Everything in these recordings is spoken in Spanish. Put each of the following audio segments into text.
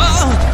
¡No!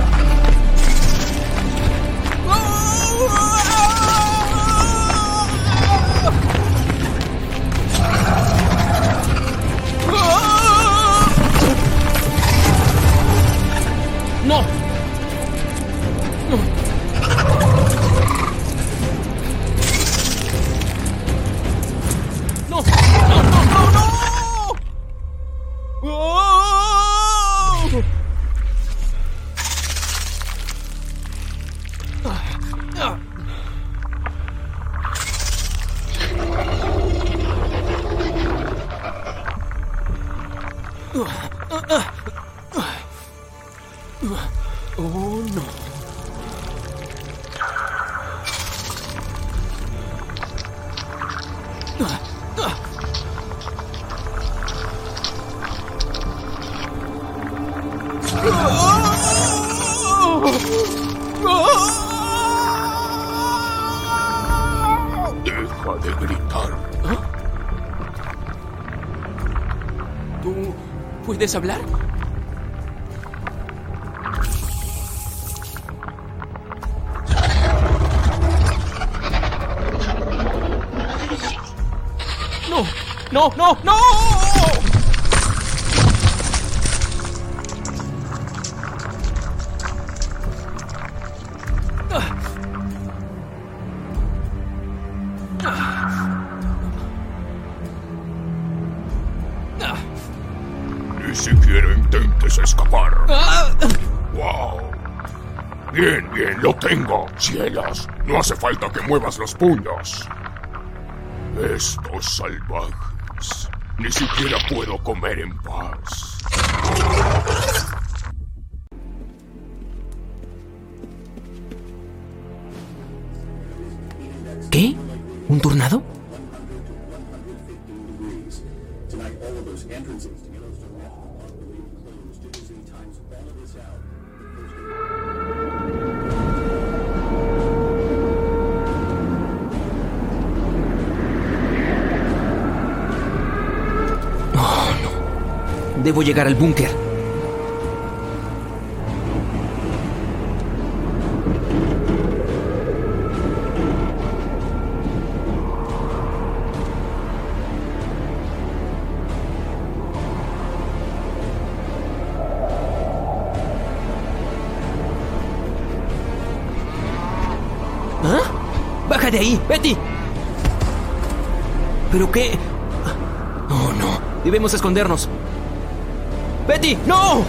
Deja de gritar. ¿Tú puedes hablar? No, no, no. Ni siquiera intentes escapar. ¡Wow! Bien, bien, lo tengo. Cielos, no hace falta que muevas los puños. Estos Ni siquiera puedo comer en paz. ¿Qué? ¿Un tornado? Debo llegar al búnker. ¿Ah? ¡Baja de ahí! ¡Betty! ¿Pero qué? Oh, no. Debemos escondernos. ¡Betty! ¡No!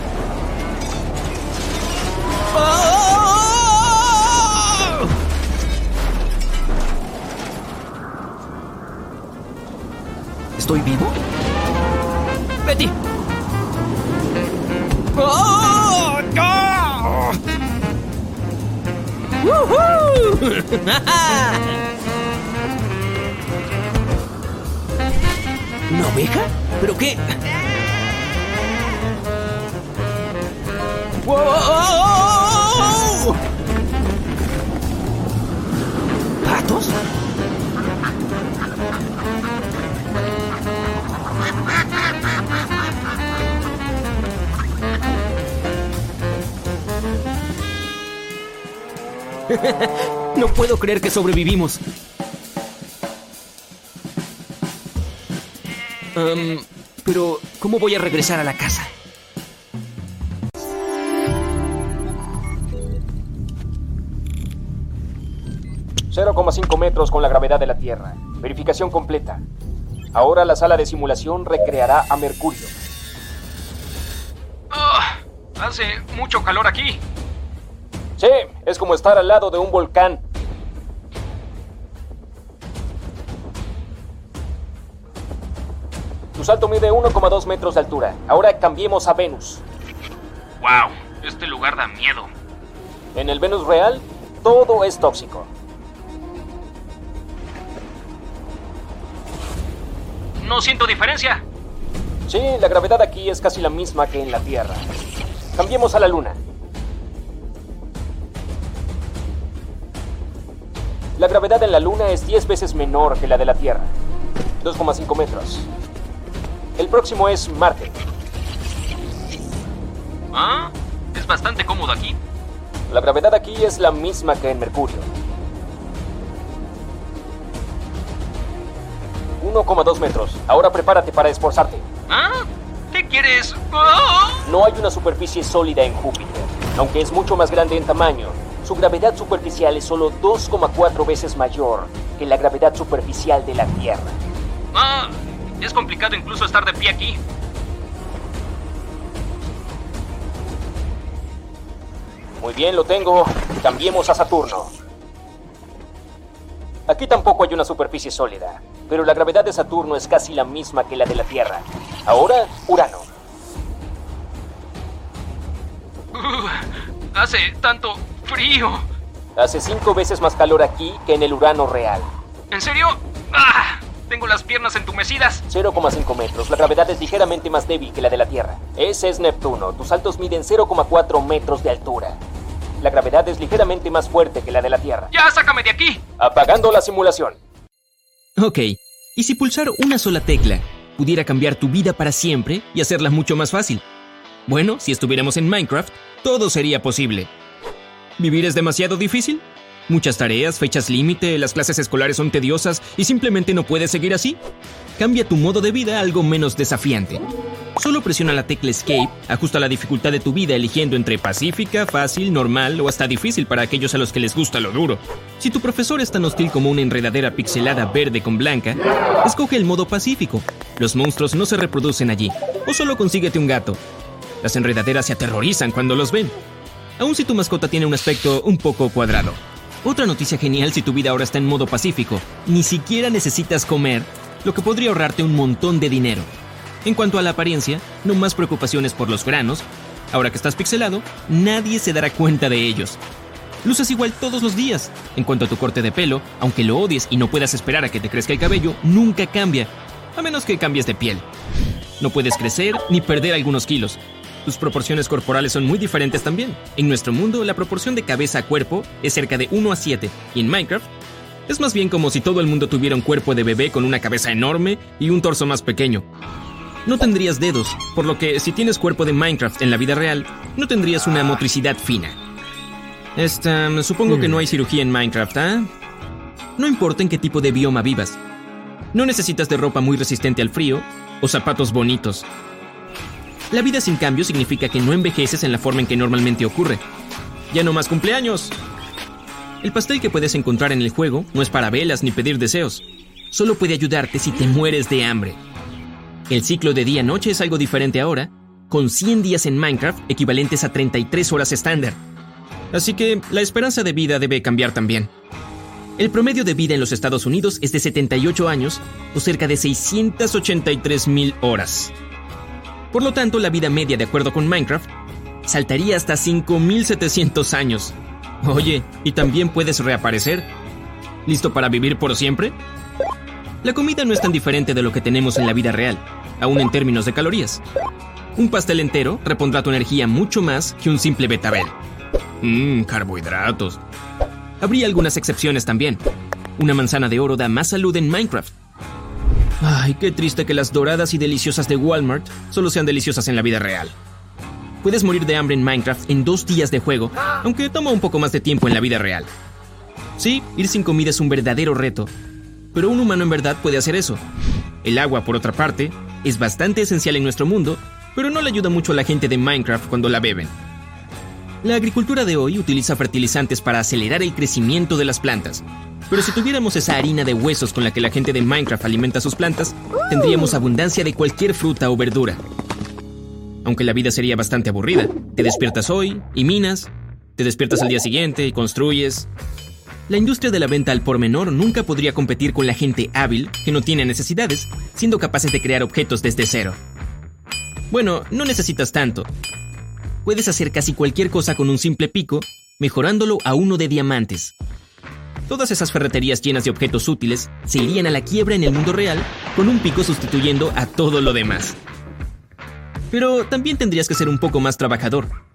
¡Ah! ¿Estoy vivo? ¡Betty! ¡Oh! ¡No! ¿Una oveja? ¿Pero qué? ¿Patos? no puedo creer que sobrevivimos. Am, pero, ¿cómo voy a regresar a la casa? 0,5 metros con la gravedad de la Tierra. Verificación completa. Ahora la sala de simulación recreará a Mercurio. Ah, hace mucho calor aquí. Sí, es como estar al lado de un volcán. Tu salto mide 1,2 metros de altura. Ahora cambiemos a Venus. Wow, este lugar da miedo. En el Venus real, todo es tóxico. No siento diferencia. Sí, la gravedad aquí es casi la misma que en la Tierra. Cambiemos a la Luna. La gravedad en la Luna es 10 veces menor que la de la Tierra. 2,5 metros. El próximo es Marte. Ah, es bastante cómodo aquí. La gravedad aquí es la misma que en Mercurio. 1,2 metros. Ahora prepárate para esforzarte. ¿Ah? ¿Qué quieres? ¡Ah! No hay una superficie sólida en Júpiter. Aunque es mucho más grande en tamaño, su gravedad superficial es solo 2,4 veces mayor que la gravedad superficial de la Tierra. Ah, es complicado incluso estar de pie aquí. Muy bien, lo tengo. Cambiemos a Saturno. Aquí tampoco hay una superficie sólida, pero la gravedad de Saturno es casi la misma que la de la Tierra. Ahora, Urano. Uh, hace tanto frío. Hace cinco veces más calor aquí que en el Urano real. ¿En serio? ¡Ah! Tengo las piernas entumecidas. 0,5 metros. La gravedad es ligeramente más débil que la de la Tierra. Ese es Neptuno. Tus saltos miden 0,4 metros de altura. La gravedad es ligeramente más fuerte que la de la Tierra. ¡Ya, sácame de aquí! Apagando la simulación. Ok, ¿y si pulsar una sola tecla pudiera cambiar tu vida para siempre y hacerla mucho más fácil? Bueno, si estuviéramos en Minecraft, todo sería posible. ¿Vivir es demasiado difícil? Muchas tareas, fechas límite, las clases escolares son tediosas y simplemente no puedes seguir así. Cambia tu modo de vida algo menos desafiante. Solo presiona la tecla Escape, ajusta la dificultad de tu vida eligiendo entre pacífica, fácil, normal o hasta difícil para aquellos a los que les gusta lo duro. Si tu profesor es tan hostil como una enredadera pixelada verde con blanca, escoge el modo pacífico. Los monstruos no se reproducen allí, o solo consíguete un gato. Las enredaderas se aterrorizan cuando los ven, aun si tu mascota tiene un aspecto un poco cuadrado. Otra noticia genial si tu vida ahora está en modo pacífico. Ni siquiera necesitas comer, lo que podría ahorrarte un montón de dinero. En cuanto a la apariencia, no más preocupaciones por los granos. Ahora que estás pixelado, nadie se dará cuenta de ellos. Luces igual todos los días. En cuanto a tu corte de pelo, aunque lo odies y no puedas esperar a que te crezca el cabello, nunca cambia, a menos que cambies de piel. No puedes crecer ni perder algunos kilos, tus proporciones corporales son muy diferentes también. En nuestro mundo, la proporción de cabeza a cuerpo es cerca de 1 a 7, y en Minecraft es más bien como si todo el mundo tuviera un cuerpo de bebé con una cabeza enorme y un torso más pequeño. No tendrías dedos, por lo que si tienes cuerpo de Minecraft en la vida real, no tendrías una motricidad fina. Esta, supongo que no hay cirugía en Minecraft, ¿ah? No importa en qué tipo de bioma vivas. No necesitas de ropa muy resistente al frío o zapatos bonitos. La vida sin cambio significa que no envejeces en la forma en que normalmente ocurre. Ya no más cumpleaños. El pastel que puedes encontrar en el juego no es para velas ni pedir deseos. Solo puede ayudarte si te mueres de hambre. El ciclo de día-noche es algo diferente ahora, con 100 días en Minecraft equivalentes a 33 horas estándar. Así que la esperanza de vida debe cambiar también. El promedio de vida en los Estados Unidos es de 78 años o cerca de 683 mil horas. Por lo tanto, la vida media de acuerdo con Minecraft saltaría hasta 5700 años. Oye, ¿y también puedes reaparecer? ¿Listo para vivir por siempre? La comida no es tan diferente de lo que tenemos en la vida real, aún en términos de calorías. Un pastel entero repondrá tu energía mucho más que un simple betabel. Mmm, carbohidratos. Habría algunas excepciones también. Una manzana de oro da más salud en Minecraft, Ay, qué triste que las doradas y deliciosas de Walmart solo sean deliciosas en la vida real. Puedes morir de hambre en Minecraft en dos días de juego, aunque toma un poco más de tiempo en la vida real. Sí, ir sin comida es un verdadero reto, pero un humano en verdad puede hacer eso. El agua, por otra parte, es bastante esencial en nuestro mundo, pero no le ayuda mucho a la gente de Minecraft cuando la beben. La agricultura de hoy utiliza fertilizantes para acelerar el crecimiento de las plantas. Pero si tuviéramos esa harina de huesos con la que la gente de Minecraft alimenta sus plantas, tendríamos abundancia de cualquier fruta o verdura. Aunque la vida sería bastante aburrida. Te despiertas hoy y minas, te despiertas al día siguiente y construyes. La industria de la venta al por menor nunca podría competir con la gente hábil que no tiene necesidades, siendo capaces de crear objetos desde cero. Bueno, no necesitas tanto. Puedes hacer casi cualquier cosa con un simple pico, mejorándolo a uno de diamantes. Todas esas ferreterías llenas de objetos útiles se irían a la quiebra en el mundo real, con un pico sustituyendo a todo lo demás. Pero también tendrías que ser un poco más trabajador.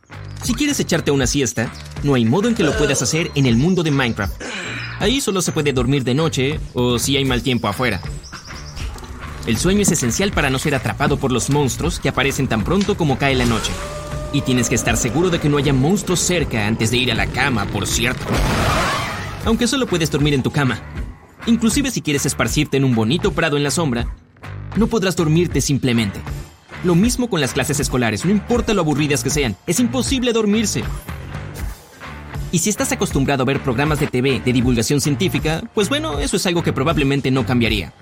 Si quieres echarte una siesta, no hay modo en que lo puedas hacer en el mundo de Minecraft. Ahí solo se puede dormir de noche o si hay mal tiempo afuera. El sueño es esencial para no ser atrapado por los monstruos que aparecen tan pronto como cae la noche. Y tienes que estar seguro de que no haya monstruos cerca antes de ir a la cama, por cierto aunque solo puedes dormir en tu cama. Inclusive si quieres esparcirte en un bonito prado en la sombra, no podrás dormirte simplemente. Lo mismo con las clases escolares, no importa lo aburridas que sean, es imposible dormirse. Y si estás acostumbrado a ver programas de TV de divulgación científica, pues bueno, eso es algo que probablemente no cambiaría.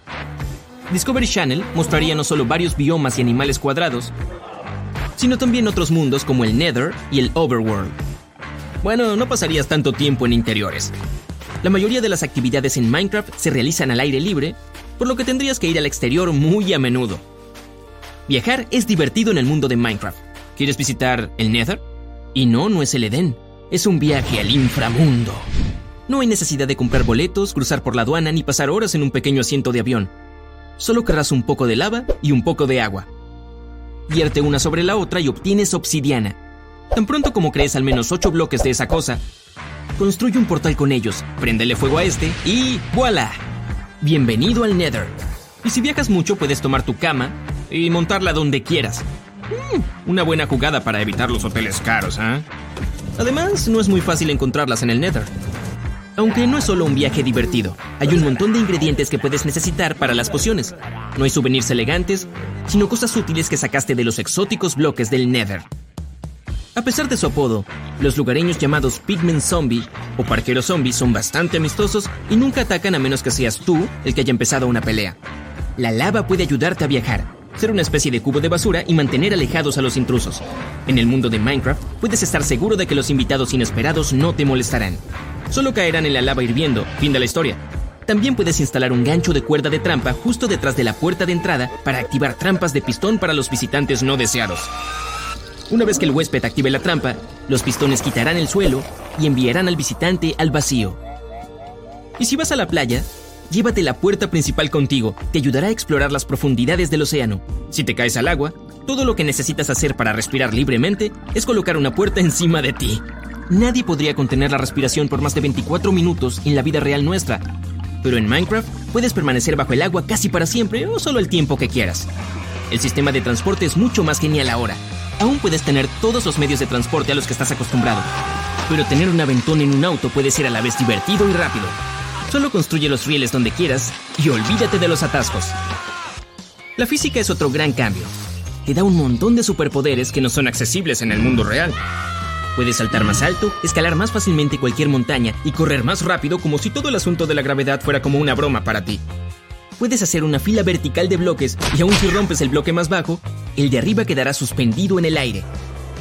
Discovery Channel mostraría no solo varios biomas y animales cuadrados, sino también otros mundos como el Nether y el Overworld. Bueno, no pasarías tanto tiempo en interiores. La mayoría de las actividades en Minecraft se realizan al aire libre, por lo que tendrías que ir al exterior muy a menudo. Viajar es divertido en el mundo de Minecraft. ¿Quieres visitar el Nether? Y no, no es el Edén. Es un viaje al inframundo. No hay necesidad de comprar boletos, cruzar por la aduana ni pasar horas en un pequeño asiento de avión. Solo querrás un poco de lava y un poco de agua. Vierte una sobre la otra y obtienes obsidiana. Tan pronto como crees al menos 8 bloques de esa cosa, Construye un portal con ellos, préndele fuego a este y ¡voilà! Bienvenido al Nether. Y si viajas mucho puedes tomar tu cama y montarla donde quieras. Mm, una buena jugada para evitar los hoteles caros, ¿eh? Además, no es muy fácil encontrarlas en el Nether. Aunque no es solo un viaje divertido, hay un montón de ingredientes que puedes necesitar para las pociones. No hay souvenirs elegantes, sino cosas útiles que sacaste de los exóticos bloques del Nether. A pesar de su apodo, los lugareños llamados Pigmen Zombie o Parqueros Zombie son bastante amistosos y nunca atacan a menos que seas tú el que haya empezado una pelea. La lava puede ayudarte a viajar, ser una especie de cubo de basura y mantener alejados a los intrusos. En el mundo de Minecraft, puedes estar seguro de que los invitados inesperados no te molestarán. Solo caerán en la lava hirviendo, fin de la historia. También puedes instalar un gancho de cuerda de trampa justo detrás de la puerta de entrada para activar trampas de pistón para los visitantes no deseados. Una vez que el huésped active la trampa, los pistones quitarán el suelo y enviarán al visitante al vacío. Y si vas a la playa, llévate la puerta principal contigo, te ayudará a explorar las profundidades del océano. Si te caes al agua, todo lo que necesitas hacer para respirar libremente es colocar una puerta encima de ti. Nadie podría contener la respiración por más de 24 minutos en la vida real nuestra. Pero en Minecraft puedes permanecer bajo el agua casi para siempre o solo el tiempo que quieras. El sistema de transporte es mucho más genial ahora aún puedes tener todos los medios de transporte a los que estás acostumbrado. Pero tener un aventón en un auto puede ser a la vez divertido y rápido. Solo construye los rieles donde quieras y olvídate de los atascos. La física es otro gran cambio. Te da un montón de superpoderes que no son accesibles en el mundo real. Puedes saltar más alto, escalar más fácilmente cualquier montaña y correr más rápido como si todo el asunto de la gravedad fuera como una broma para ti puedes hacer una fila vertical de bloques y aun si rompes el bloque más bajo, el de arriba quedará suspendido en el aire.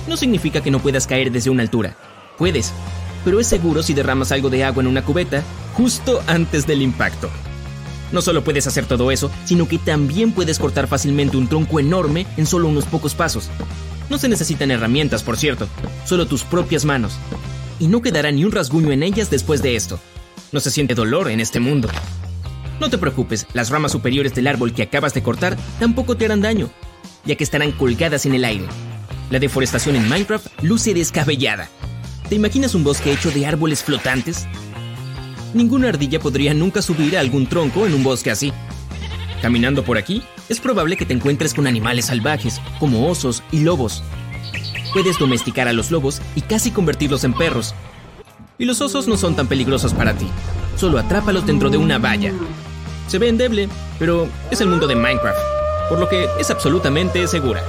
No significa que no puedas caer desde una altura. Puedes, pero es seguro si derramas algo de agua en una cubeta justo antes del impacto. No solo puedes hacer todo eso, sino que también puedes cortar fácilmente un tronco enorme en solo unos pocos pasos. No se necesitan herramientas, por cierto, solo tus propias manos. Y no quedará ni un rasguño en ellas después de esto. No se siente dolor en este mundo. No te preocupes, las ramas superiores del árbol que acabas de cortar tampoco te harán daño, ya que estarán colgadas en el aire. La deforestación en Minecraft luce descabellada. ¿Te imaginas un bosque hecho de árboles flotantes? Ninguna ardilla podría nunca subir a algún tronco en un bosque así. Caminando por aquí, es probable que te encuentres con animales salvajes, como osos y lobos. Puedes domesticar a los lobos y casi convertirlos en perros. Y los osos no son tan peligrosos para ti. Solo atrápalos dentro de una valla. Se ve endeble, pero es el mundo de Minecraft, por lo que es absolutamente segura.